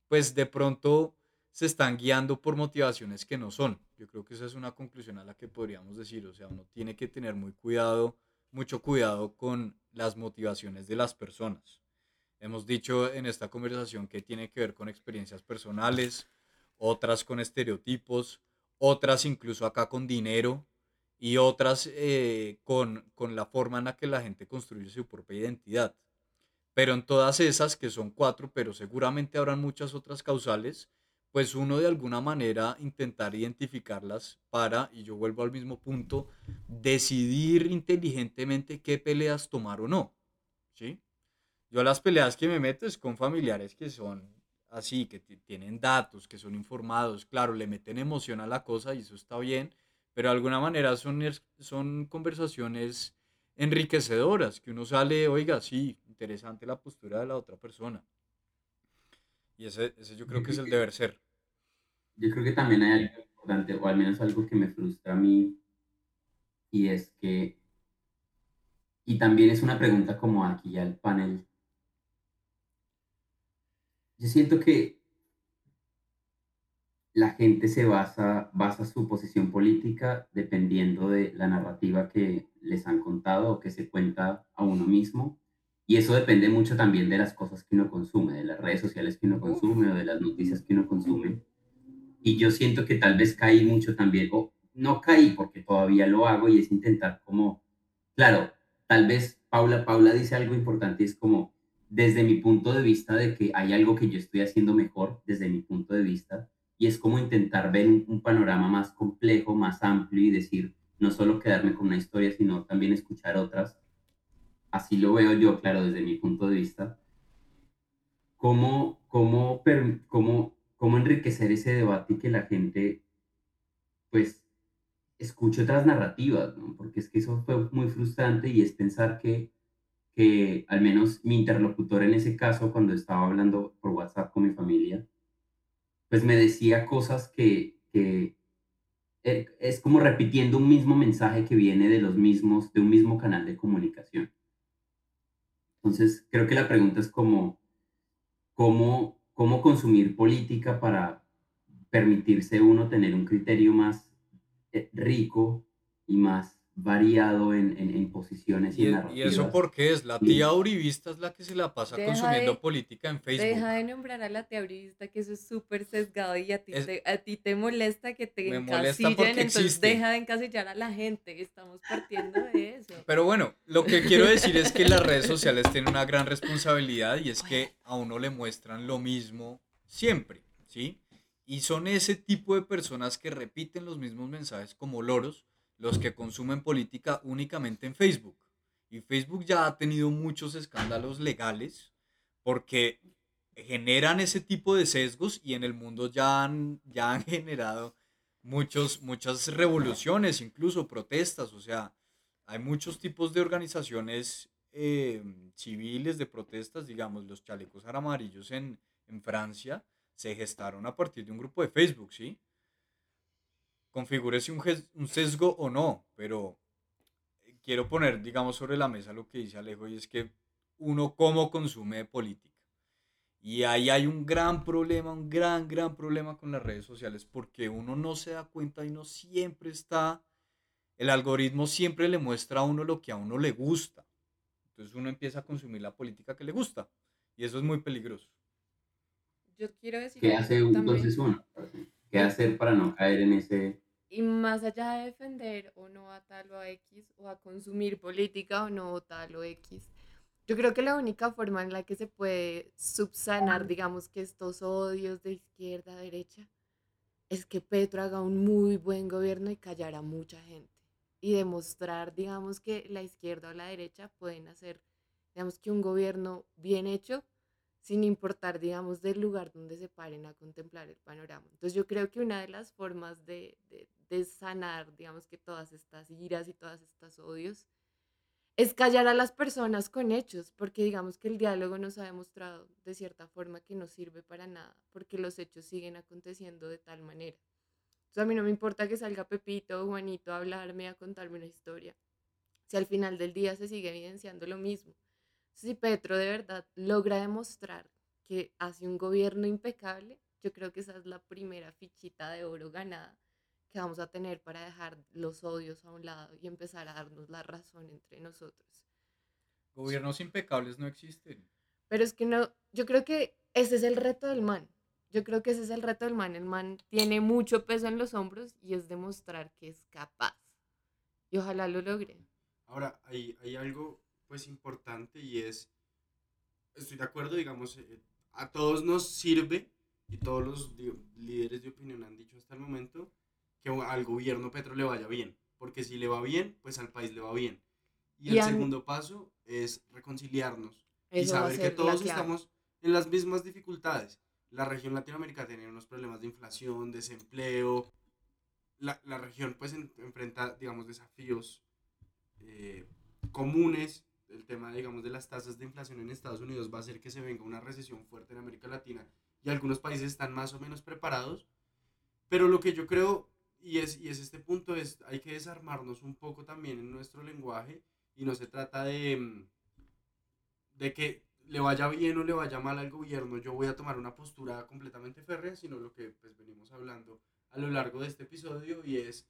pues de pronto se están guiando por motivaciones que no son. Yo creo que esa es una conclusión a la que podríamos decir, o sea, uno tiene que tener muy cuidado, mucho cuidado con las motivaciones de las personas. Hemos dicho en esta conversación que tiene que ver con experiencias personales, otras con estereotipos, otras incluso acá con dinero y otras eh, con, con la forma en la que la gente construye su propia identidad. Pero en todas esas, que son cuatro, pero seguramente habrán muchas otras causales, pues uno de alguna manera intentar identificarlas para, y yo vuelvo al mismo punto, decidir inteligentemente qué peleas tomar o no. ¿Sí? Yo las peleas que me meto es con familiares que son así, que tienen datos, que son informados, claro, le meten emoción a la cosa y eso está bien, pero de alguna manera son, son conversaciones enriquecedoras, que uno sale, oiga, sí, interesante la postura de la otra persona. Y ese, ese yo creo que es el deber ser. Yo creo que también hay algo importante, o al menos algo que me frustra a mí, y es que, y también es una pregunta como aquí al panel. Yo siento que la gente se basa, basa su posición política dependiendo de la narrativa que les han contado o que se cuenta a uno mismo. Y eso depende mucho también de las cosas que uno consume, de las redes sociales que uno consume o de las noticias que uno consume. Y yo siento que tal vez caí mucho también, o no caí porque todavía lo hago y es intentar como, claro, tal vez Paula, Paula dice algo importante, es como desde mi punto de vista de que hay algo que yo estoy haciendo mejor, desde mi punto de vista, y es como intentar ver un, panorama más complejo, más amplio y decir, no solo quedarme con una historia, sino también escuchar otras. así lo veo yo, claro, desde mi punto de vista, cómo, cómo, cómo, cómo enriquecer ese debate y que la gente, pues, escuche otras narrativas, ¿no? Porque es que eso fue muy frustrante y es pensar que, que al menos mi interlocutor en ese caso, cuando estaba hablando por WhatsApp con mi familia, pues me decía cosas que, que eh, es como repitiendo un mismo mensaje que viene de los mismos, de un mismo canal de comunicación. Entonces, creo que la pregunta es como, ¿cómo, cómo consumir política para permitirse uno tener un criterio más eh, rico y más variado en, en, posiciones y, y, narrativas. ¿Y eso porque es? La tía uribista es la que se la pasa consumiendo política en Facebook. Deja de nombrar a la tía uribista, que eso es súper sesgado y a ti, te, a ti te molesta que te encasillen, entonces existe. deja de encasillar a la gente, estamos partiendo de eso. Pero bueno, lo que quiero decir es que las redes sociales tienen una gran responsabilidad y es que a uno le muestran lo mismo siempre, ¿sí? Y son ese tipo de personas que repiten los mismos mensajes como loros los que consumen política únicamente en Facebook. Y Facebook ya ha tenido muchos escándalos legales porque generan ese tipo de sesgos y en el mundo ya han, ya han generado muchos, muchas revoluciones, incluso protestas. O sea, hay muchos tipos de organizaciones eh, civiles de protestas, digamos, los chalecos amarillos en, en Francia se gestaron a partir de un grupo de Facebook, ¿sí? Configure un, un sesgo o no, pero quiero poner, digamos, sobre la mesa lo que dice Alejo y es que uno cómo consume política. Y ahí hay un gran problema, un gran, gran problema con las redes sociales, porque uno no se da cuenta y no siempre está, el algoritmo siempre le muestra a uno lo que a uno le gusta. Entonces uno empieza a consumir la política que le gusta. Y eso es muy peligroso. Yo quiero decir... ¿Qué hace entonces uno? ¿Qué hacer para no caer en ese... Y más allá de defender o no a tal o a X, o a consumir política o no tal o X, yo creo que la única forma en la que se puede subsanar, digamos, que estos odios de izquierda a derecha, es que Petro haga un muy buen gobierno y callar a mucha gente. Y demostrar, digamos, que la izquierda o la derecha pueden hacer, digamos, que un gobierno bien hecho sin importar, digamos, del lugar donde se paren a contemplar el panorama. Entonces yo creo que una de las formas de, de, sanar, digamos, que todas estas iras y todas estas odios, es callar a las personas con hechos, porque digamos que el diálogo nos ha demostrado de cierta forma que no sirve para nada, porque los hechos siguen aconteciendo de tal manera. Entonces a mí no me importa que salga Pepito o Juanito a hablarme, a contarme una historia, si al final del día se sigue evidenciando lo mismo si Petro de verdad logra demostrar que hace un gobierno impecable, yo creo que esa es la primera fichita de oro ganada que vamos a tener para dejar los odios a un lado y empezar a darnos la razón entre nosotros. Gobiernos impecables no existen. Pero es que no, yo creo que ese es el reto del man. Yo creo que ese es el reto del man. El man tiene mucho peso en los hombros y es demostrar que es capaz. Y ojalá lo logre. Ahora, hay, hay algo pues importante y es, estoy de acuerdo, digamos, eh, a todos nos sirve y todos los líderes de opinión han dicho hasta el momento que al gobierno Petro le vaya bien, porque si le va bien, pues al país le va bien. Y, el segundo paso es reconciliarnos y saber que todos estamos en las mismas dificultades. La región Latinoamérica tiene unos problemas de inflación, desempleo. La, la región pues enfrenta, digamos, desafíos eh, comunes el tema, digamos, de las tasas de inflación en Estados Unidos va a hacer que se venga una recesión fuerte en América Latina y algunos países están más o menos preparados. Pero lo que yo creo, y es, y es este punto, es hay que desarmarnos un poco también en nuestro lenguaje y no se trata de, mm, de que le vaya bien o le vaya mal al gobierno, yo voy a tomar una postura completamente férrea, sino lo que pues venimos hablando a lo largo de este episodio y es,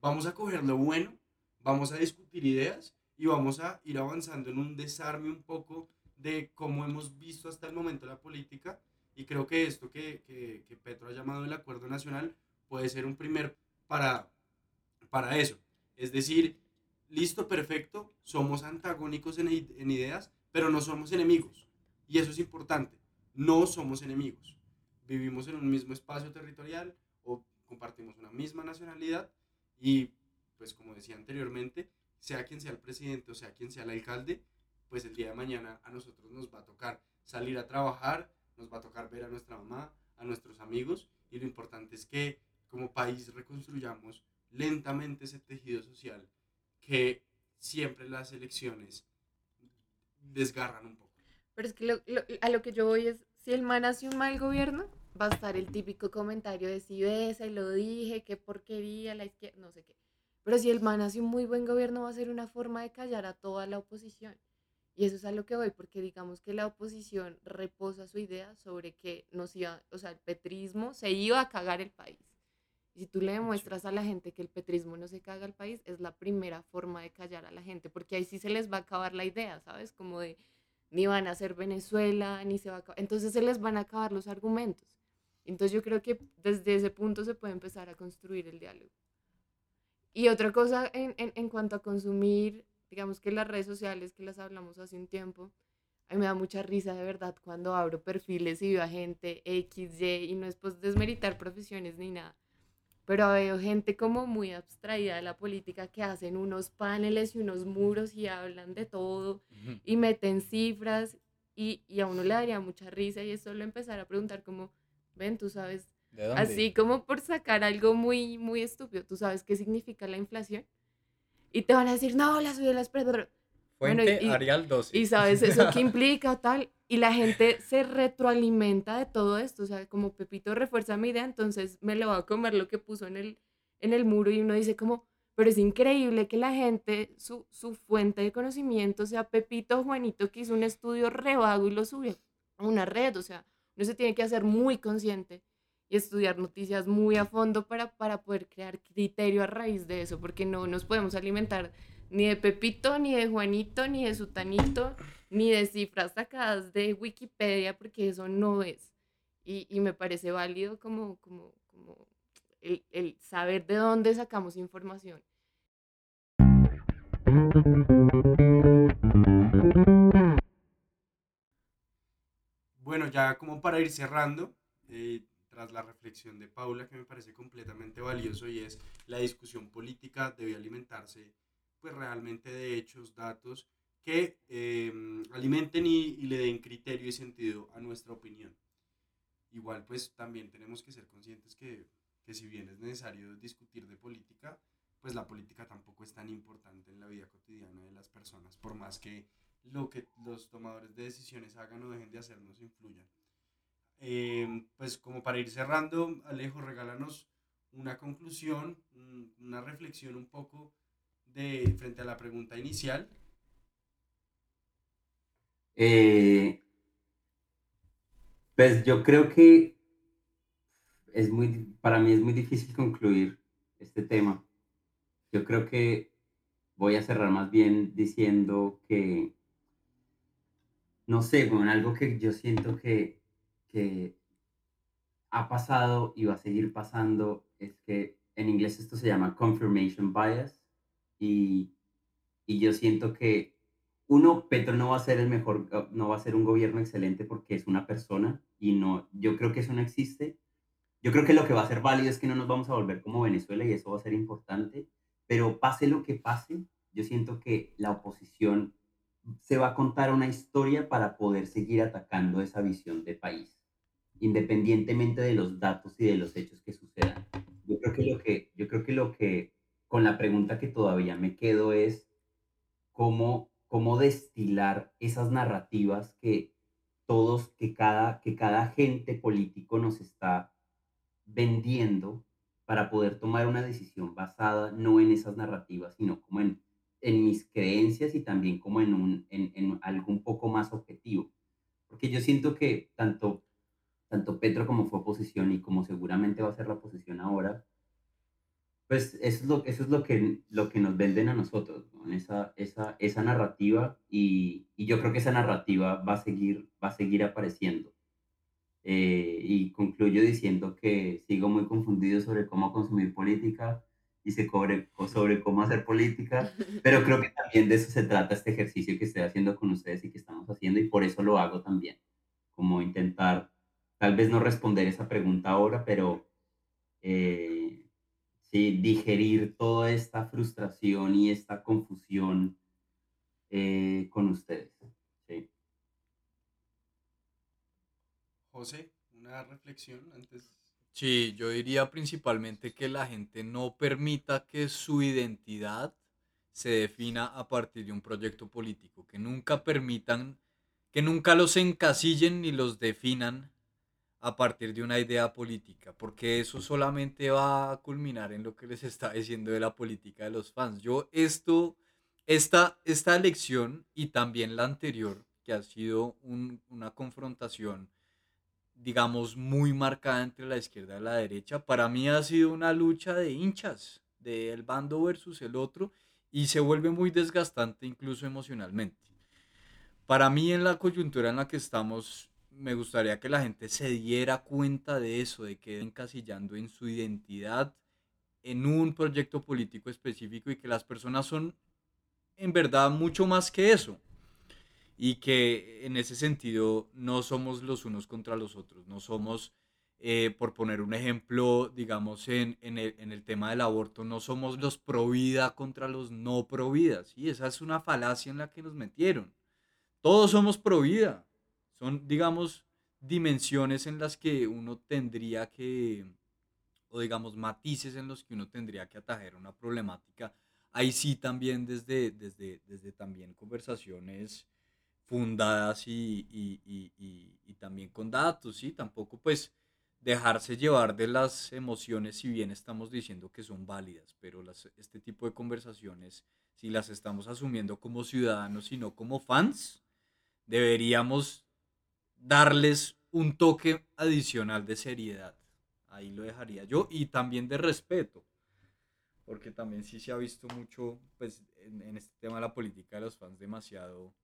vamos a coger lo bueno, vamos a discutir ideas y vamos a ir avanzando en un desarme un poco de cómo hemos visto hasta el momento la política y creo que esto que, que, que Petro ha llamado el acuerdo nacional puede ser un primer para, para eso. Es decir, listo, perfecto, somos antagónicos en, en ideas, pero no somos enemigos. Y eso es importante, no somos enemigos. Vivimos en un mismo espacio territorial o compartimos una misma nacionalidad y, pues como decía anteriormente, sea quien sea el presidente o sea quien sea el alcalde, pues el día de mañana a nosotros nos va a tocar salir a trabajar, nos va a tocar ver a nuestra mamá, a nuestros amigos y lo importante es que como país reconstruyamos lentamente ese tejido social que siempre las elecciones desgarran un poco. Pero es que lo- lo- a lo que yo voy es, si el man hace un mal gobierno, va a estar el típico comentario de si ves, y lo dije, qué porquería, la izquierda, no sé qué. Pero si el man hace un muy buen gobierno, va a ser una forma de callar a toda la oposición. Y eso es a lo que voy, porque digamos que la oposición reposa su idea sobre que nos iba, o sea, el petrismo se iba a cagar el país. Y si tú le demuestras a la gente que el petrismo no se caga el país, es la primera forma de callar a la gente, porque ahí sí se les va a acabar la idea, ¿sabes? Como de ni van a ser Venezuela, ni se va a acabar. Entonces se les van a acabar los argumentos. Entonces yo creo que desde ese punto se puede empezar a construir el diálogo. Y otra cosa en, en, en cuanto a consumir, digamos que las redes sociales que las hablamos hace un tiempo, a mí me da mucha risa de verdad cuando abro perfiles y veo a gente X, Y, y no es pues desmeritar profesiones ni nada, pero veo gente como muy abstraída de la política que hacen unos paneles y unos muros y hablan de todo y meten cifras y, y a uno le daría mucha risa y es solo empezar a preguntar como, ven, tú sabes, ¿De dónde? así como por sacar algo muy, muy estúpido, tú sabes qué significa la inflación y te van a decir, no, la subida de las precios, bueno, Fuente y- Arial 12. y sabes eso qué implica o tal. Y la gente se retroalimenta de todo esto. O sea, como Pepito refuerza mi idea, entonces me lo va a comer lo que puso en el, en el muro. Y uno dice como, pero es increíble que la gente, su, su fuente de conocimiento sea Pepito Juanito, que hizo un estudio revago y lo subió a una red. O sea, uno se tiene que hacer muy consciente y estudiar noticias muy a fondo para, para poder crear criterio a raíz de eso, porque no nos podemos alimentar ni de Pepito, ni de Juanito, ni de Sutanito, ni de cifras sacadas de Wikipedia, porque eso no es. Y, y me parece válido como, como, como el, el saber de dónde sacamos información. Bueno, ya como para ir cerrando, eh, tras la reflexión de Paula, que me parece completamente valioso, y es la discusión política debe alimentarse pues realmente de hechos, datos que eh, alimenten y, y le den criterio y sentido a nuestra opinión. Igual pues también tenemos que ser conscientes que, que si bien es necesario discutir de política, pues la política tampoco es tan importante en la vida cotidiana de las personas, por más que lo que los tomadores de decisiones hagan o dejen de hacer nos influyan. Eh, pues como para ir cerrando, Alejo, regálanos una conclusión, un- una reflexión un poco de frente a la pregunta inicial. Eh, pues yo creo que es muy, para mí es muy difícil concluir este tema. Yo creo que voy a cerrar más bien diciendo que, no sé, con algo que yo siento que, que ha pasado y va a seguir pasando es que en inglés esto se llama confirmation bias y, y yo siento que uno, Petro no va a ser el mejor, no va a ser un gobierno excelente porque es una persona y no, yo creo que eso no existe. Yo creo que lo que va a ser válido es que no nos vamos a volver como Venezuela y eso va a ser importante, pero pase lo que pase, yo siento que la oposición se va a contar una historia para poder seguir atacando esa visión de país, independientemente de los datos y de los hechos que sucedan. Yo creo que lo que, yo creo que lo que, con la pregunta que todavía me quedo es cómo, cómo destilar esas narrativas que todos, que cada, que cada agente político nos está vendiendo para poder tomar una decisión basada no en esas narrativas, sino como en, en mis creencias y también como en, un, en, en algo un poco más objetivo. Porque yo siento que tanto, tanto Petro como fue oposición y como seguramente va a ser la oposición ahora, pues eso es lo, eso es lo, que, lo que nos venden a nosotros, ¿no? esa, esa, esa narrativa y, y yo creo que esa narrativa va a seguir, va a seguir apareciendo. Eh, y concluyo diciendo que sigo muy confundido sobre cómo consumir política y se cobre, o sobre cómo hacer política, pero creo que también de eso se trata este ejercicio que estoy haciendo con ustedes y que estamos haciendo y por eso lo hago también, como intentar, tal vez no responder esa pregunta ahora, pero eh, sí, digerir toda esta frustración y esta confusión eh, con ustedes. Sí. José, una reflexión antes. Sí, yo diría principalmente que la gente no permita que su identidad se defina a partir de un proyecto político, que nunca permitan, que nunca los encasillen ni los definan a partir de una idea política, porque eso solamente va a culminar en lo que les está diciendo de la política de los fans. Yo esto, esta, esta elección y también la anterior, que ha sido un- una confrontación digamos, muy marcada entre la izquierda y la derecha. Para mí ha sido una lucha de hinchas, del bando versus el otro, y se vuelve muy desgastante incluso emocionalmente. Para mí en la coyuntura en la que estamos, me gustaría que la gente se diera cuenta de eso, de que encasillando en su identidad en un proyecto político específico y que las personas son en verdad mucho más que eso y que en ese sentido no somos los unos contra los otros, no somos, eh, por poner un ejemplo, digamos, en, en, el, en el tema del aborto, no somos los pro vida contra los no pro vida, ¿sí? Esa es una falacia en la que nos metieron. Todos somos pro vida, son, digamos, dimensiones en las que uno tendría que, o digamos, matices en los que uno tendría que atajar una problemática. Ahí sí también desde, desde, desde también conversaciones fundadas y, y, y, y, también con datos, ¿sí? Tampoco pues dejarse llevar de las emociones si bien estamos diciendo que son válidas, pero las, este tipo de conversaciones, si las estamos asumiendo como ciudadanos y no como fans, deberíamos darles un toque adicional de seriedad. Ahí lo dejaría yo y también de respeto, porque también sí se ha visto mucho pues, en, en este tema de la política de los fans demasiado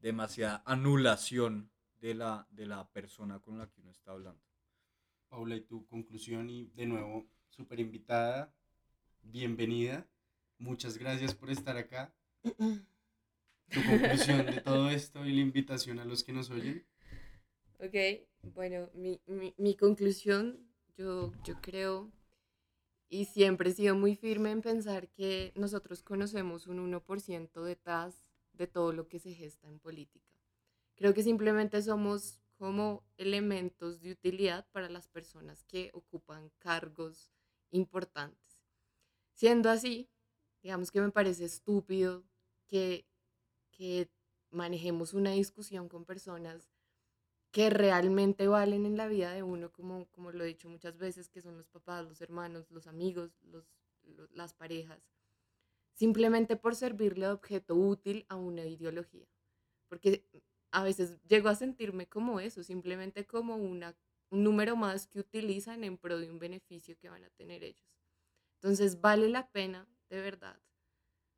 demasiada anulación de la, de la persona con la que uno está hablando. Paula, y tu conclusión y de nuevo, súper invitada, bienvenida, muchas gracias por estar acá. Tu conclusión de todo esto y la invitación a los que nos oyen. Ok, bueno, mi, mi, conclusión, yo, yo creo y siempre he sido muy firme en pensar que nosotros conocemos un 1% detrás de todo lo que se gesta en política. Creo que simplemente somos como elementos de utilidad para las personas que ocupan cargos importantes. Siendo así, digamos que me parece estúpido que, que manejemos una discusión con personas que realmente valen en la vida de uno, como, como lo he dicho muchas veces, que son los papás, los hermanos, los amigos, los, los, las parejas, simplemente por servirle de objeto útil a una ideología. Porque a veces llego a sentirme como eso, simplemente como una, un número más que utilizan en pro de un beneficio que van a tener ellos. Entonces vale la pena, de verdad,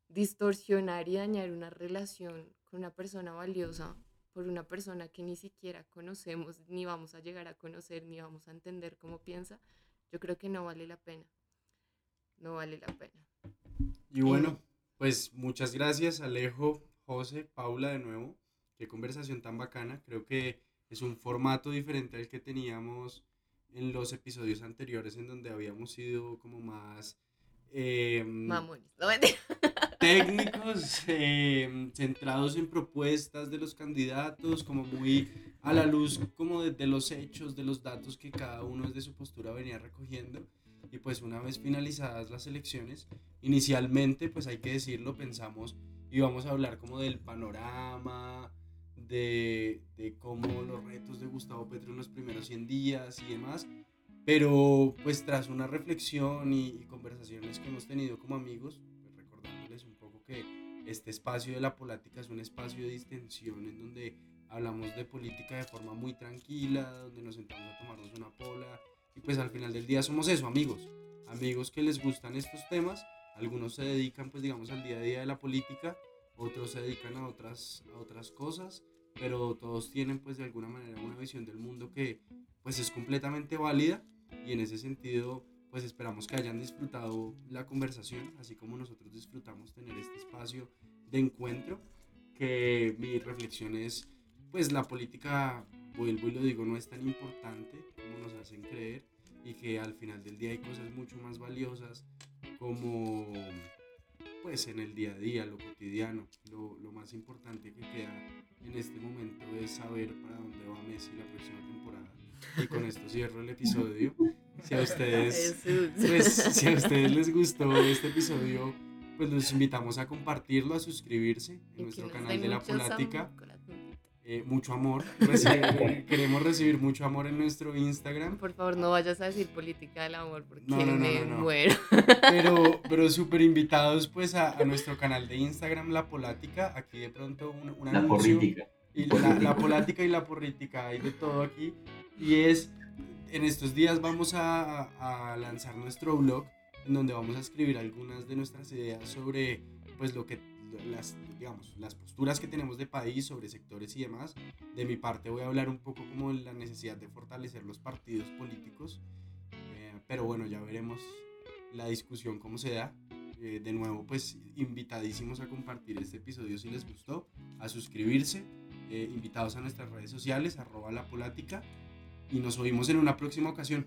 distorsionar y dañar una relación con una persona valiosa por una persona que ni siquiera conocemos, ni vamos a llegar a conocer, ni vamos a entender cómo piensa, yo creo que no vale la pena. No vale la pena. Y bueno, pues muchas gracias Alejo, José, Paula de nuevo. Qué conversación tan bacana. Creo que es un formato diferente al que teníamos en los episodios anteriores en donde habíamos sido como más... Eh, Mamones. No, técnicos, eh, centrados en propuestas de los candidatos, como muy a la luz como de, los hechos, de los datos que cada uno desde su postura venía recogiendo. Y pues una vez finalizadas las elecciones, inicialmente, pues hay que decirlo, pensamos íbamos a hablar como del panorama, de, de cómo los retos de Gustavo Petro en los primeros 100 días y demás. Pero pues tras una reflexión y, y conversaciones que hemos tenido como amigos, este espacio de la política es un espacio de distensión en donde hablamos de política de forma muy tranquila, donde nos sentamos a tomarnos una pola y pues al final del día somos eso, amigos, amigos que les gustan estos temas, algunos se dedican pues digamos al día a día de la política, otros se dedican a otras, a otras cosas, pero todos tienen pues de alguna manera una visión del mundo que pues es completamente válida y en ese sentido pues esperamos que hayan disfrutado la conversación, así como nosotros disfrutamos tener este espacio de encuentro, que mi reflexión es pues la política, vuelvo y lo digo, no es tan importante como nos hacen creer y que al final del día hay cosas mucho más valiosas como pues en el día a día, lo cotidiano. Lo, lo, más importante que queda en este momento es saber para dónde va Messi la próxima temporada. Y con esto cierro el episodio. Si a ustedes, pues, si a ustedes les gustó este episodio, pues los invitamos a compartirlo, a suscribirse en nuestro canal de la Polática. Eh, mucho amor. Reci- queremos recibir mucho amor en nuestro Instagram. Por favor, no vayas a decir política del amor porque No, no, no, me no, no. muero. Pero, pero súper invitados pues a, a nuestro canal de Instagram, La Polática. Aquí de pronto un, un La anuncio. política. Y la, la polática y la porrítica, hay de todo aquí. Y es, en estos días vamos a, lanzar nuestro blog, en donde vamos a escribir algunas de nuestras ideas sobre, pues, lo que, las, digamos, las posturas que tenemos de país, sobre sectores y demás. De mi parte voy a hablar un poco como la necesidad de fortalecer los partidos políticos. Eh, pero bueno, ya veremos la discusión cómo se da. Eh, de nuevo, pues, invitadísimos a compartir este episodio si les gustó, a suscribirse eh, invitados a nuestras redes sociales, arroba la polática, y nos oímos en una próxima ocasión.